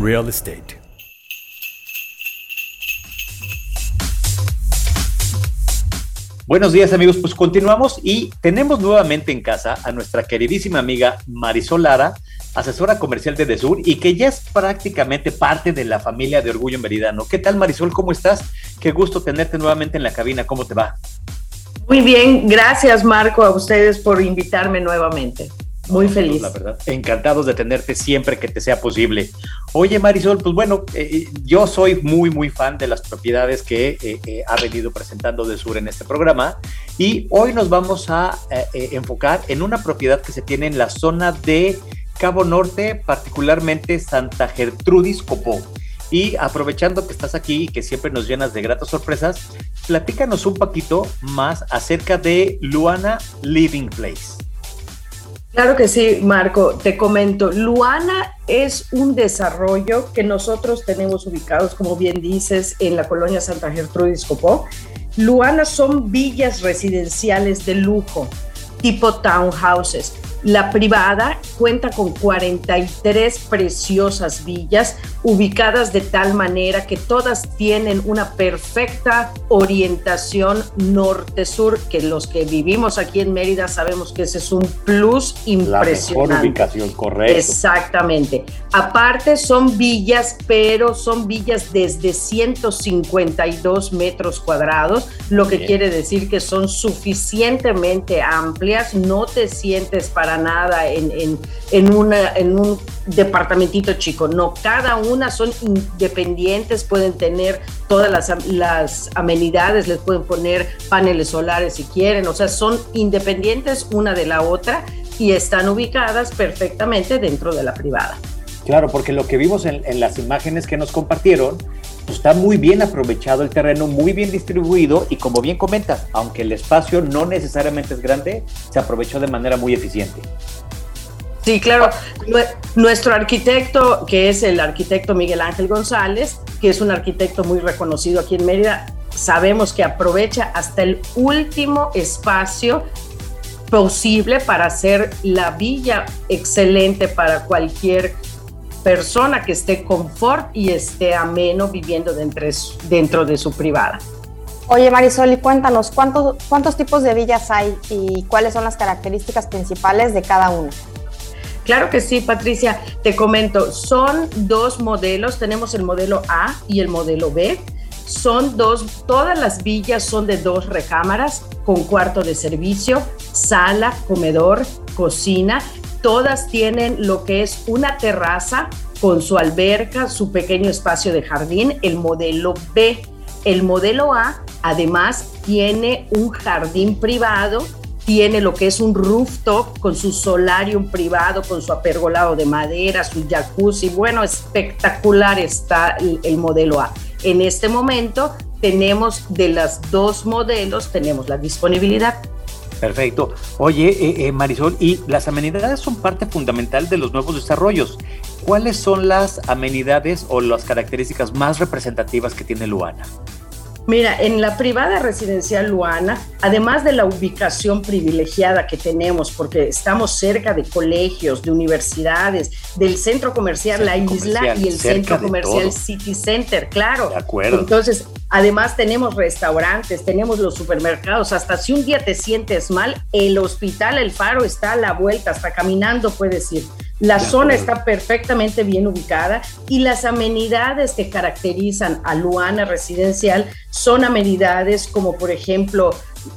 Real Estate. Buenos días amigos, pues continuamos y tenemos nuevamente en casa a nuestra queridísima amiga Marisol Lara, asesora comercial de Desur y que ya es prácticamente parte de la familia de Orgullo Meridano. ¿Qué tal Marisol? ¿Cómo estás? Qué gusto tenerte nuevamente en la cabina. ¿Cómo te va? Muy bien, gracias Marco a ustedes por invitarme nuevamente. Muy feliz. La verdad, encantados de tenerte siempre que te sea posible. Oye, Marisol, pues bueno, eh, yo soy muy, muy fan de las propiedades que eh, eh, ha venido presentando de Sur en este programa y hoy nos vamos a enfocar en una propiedad que se tiene en la zona de Cabo Norte, particularmente Santa Gertrudis Copó. Y aprovechando que estás aquí y que siempre nos llenas de gratas sorpresas, platícanos un poquito más acerca de Luana Living Place. Claro que sí, Marco. Te comento, Luana es un desarrollo que nosotros tenemos ubicados, como bien dices, en la colonia Santa Gertrudis Copó. Luana son villas residenciales de lujo, tipo townhouses la privada cuenta con 43 preciosas villas ubicadas de tal manera que todas tienen una perfecta orientación norte-sur, que los que vivimos aquí en Mérida sabemos que ese es un plus impresionante. La mejor ubicación, correcto. Exactamente. Aparte son villas, pero son villas desde 152 metros cuadrados, lo que quiere decir que son suficientemente amplias, no te sientes para nada en, en, en un departamentito chico. No, cada una son independientes, pueden tener todas las, amenidades, les pueden poner paneles solares si quieren, o sea, son independientes una de la otra y están ubicadas perfectamente dentro de la privada. Claro, porque lo que vimos en, en las imágenes que nos compartieron, pues, está muy bien aprovechado el terreno, muy bien distribuido y como bien comentas, aunque el espacio no necesariamente es grande, se aprovechó de manera muy eficiente. Sí, claro. Nuestro arquitecto, que es el arquitecto Miguel Ángel González, que es un arquitecto muy reconocido aquí en Mérida, sabemos que aprovecha hasta el último espacio posible para hacer la villa excelente para cualquier persona que esté confort y esté ameno viviendo dentro, de su privada. Oye Marisol, y cuéntanos, ¿cuántos, ¿cuántos tipos de villas hay y cuáles son las características principales de cada una? Claro que sí, Patricia. Te comento, son dos modelos. Tenemos el modelo A y el modelo B. Son dos, todas las villas son de dos recámaras con cuarto de servicio, sala, comedor, cocina Todas tienen lo que es una terraza con su alberca, su pequeño espacio de jardín, el modelo B. El modelo A además tiene un jardín privado, tiene lo que es un rooftop con su solarium privado, con su apergolado de madera, su jacuzzi. Bueno, espectacular está el, el modelo A. En este momento tenemos de las dos modelos, tenemos la disponibilidad. Perfecto. Oye, eh, eh, Marisol, y las amenidades son parte fundamental de los nuevos desarrollos. ¿Cuáles son las amenidades o las características más representativas que tiene Luana? Mira, en la privada residencial Luana, además de la ubicación privilegiada que tenemos, porque estamos cerca de colegios, de universidades, del centro comercial La Isla y el centro comercial City Center, claro. De acuerdo. Entonces, además tenemos restaurantes, tenemos los supermercados, hasta si un día te sientes mal, el hospital El Faro está a la vuelta, hasta caminando puedes ir. La zona está perfectamente bien ubicada y las amenidades que caracterizan a Luana Residencial son amenidades como por ejemplo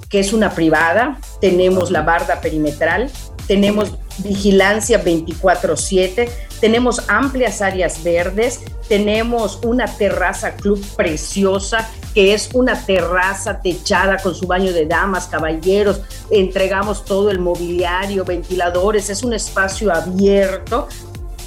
que es una privada, tenemos la barda perimetral, tenemos vigilancia 24/7, tenemos amplias áreas verdes, tenemos una terraza club preciosa que es una terraza techada con su baño de damas, caballeros, entregamos todo el mobiliario, ventiladores, es un espacio abierto.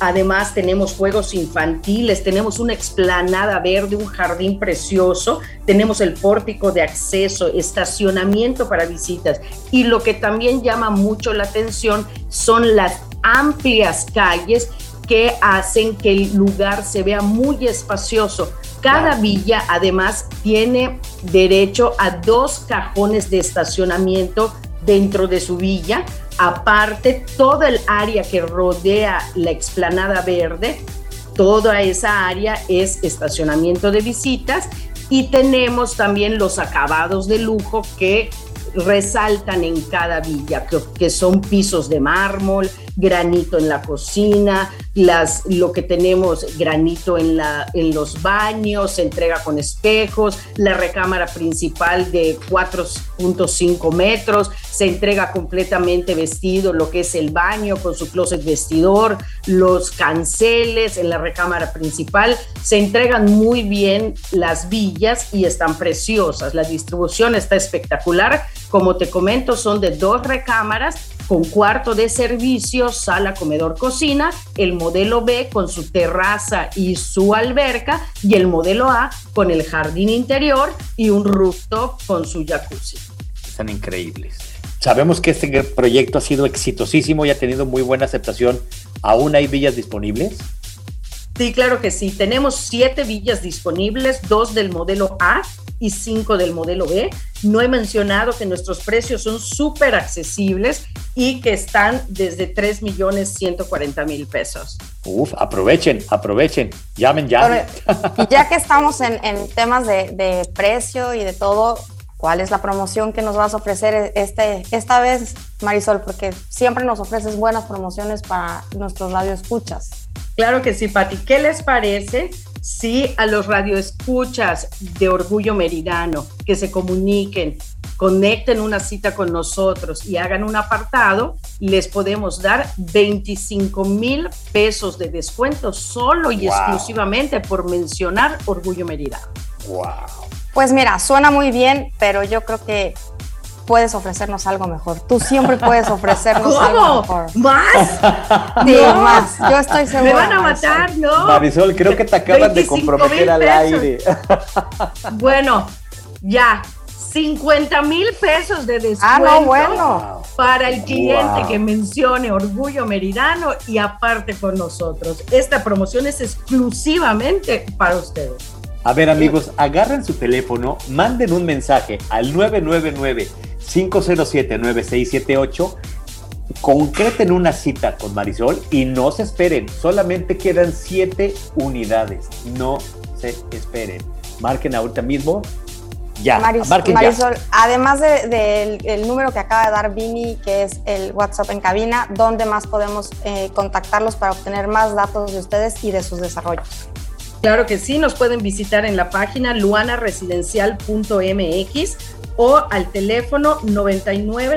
Además tenemos juegos infantiles, tenemos una explanada verde, un jardín precioso, tenemos el pórtico de acceso, estacionamiento para visitas. Y lo que también llama mucho la atención son las amplias calles que hacen que el lugar se vea muy espacioso. Cada villa además tiene derecho a dos cajones de estacionamiento dentro de su villa. Aparte, todo el área que rodea la explanada verde Toda esa área es estacionamiento de visitas. Y tenemos también los acabados de lujo que resaltan en cada villa, que, son pisos de mármol, granito en la cocina, las, lo que tenemos granito en, en los baños, se entrega con espejos, la recámara principal de 4.5 metros, se entrega completamente vestido lo que es el baño con su closet vestidor, los canceles en la recámara principal, se entregan muy bien las villas y están preciosas, la distribución está espectacular, como te comento son de dos recámaras con cuarto de servicio, sala, comedor, cocina, el modelo B con su terraza y su alberca y el modelo A con el jardín interior y un rooftop con su jacuzzi. Están increíbles. Sabemos que este proyecto ha sido exitosísimo y ha tenido muy buena aceptación. ¿Aún hay villas disponibles? Sí, claro que sí. Tenemos siete villas disponibles, dos del modelo A y cinco del modelo B. No he mencionado que nuestros precios son súper accesibles y que están desde 3 millones 140 mil pesos. Uf, aprovechen, aprovechen, llamen, llamen. y ya que estamos en, temas de, de, precio y de todo, ¿cuál es la promoción que nos vas a ofrecer este, esta vez, Marisol? Porque siempre nos ofreces buenas promociones para nuestros radioescuchas. Claro que sí, Pati. ¿Qué les parece si a los radioescuchas de Orgullo Meridano que se comuniquen, conecten una cita con nosotros y hagan un apartado, les podemos dar 25 mil pesos de descuento solo y exclusivamente por mencionar Orgullo Meridano. Wow. Pues mira, suena muy bien, pero yo creo que puedes ofrecernos algo mejor. Tú siempre puedes ofrecernos algo mejor. ¿Más? Sí, más. Yo estoy segura. Me van a matar, ¿no? Marisol, creo que te acaban de comprometer al aire. Bueno, ya. 50 mil pesos de descuento ah, no, bueno. para el cliente que mencione Orgullo Meridano y aparte con nosotros. Esta promoción es exclusivamente para ustedes. A ver amigos, agarren su teléfono, manden un mensaje al 999 507-9678. Concreten una cita con Marisol y no se esperen. Solamente quedan siete unidades. No se esperen. Marquen ahorita mismo. Ya, Marisol, además del número que acaba de dar Vini, que es el WhatsApp en cabina, ¿dónde más podemos eh, contactarlos para obtener más datos de ustedes y de sus desarrollos? Claro que sí, nos pueden visitar en la página luanaresidencial.mx o al teléfono 99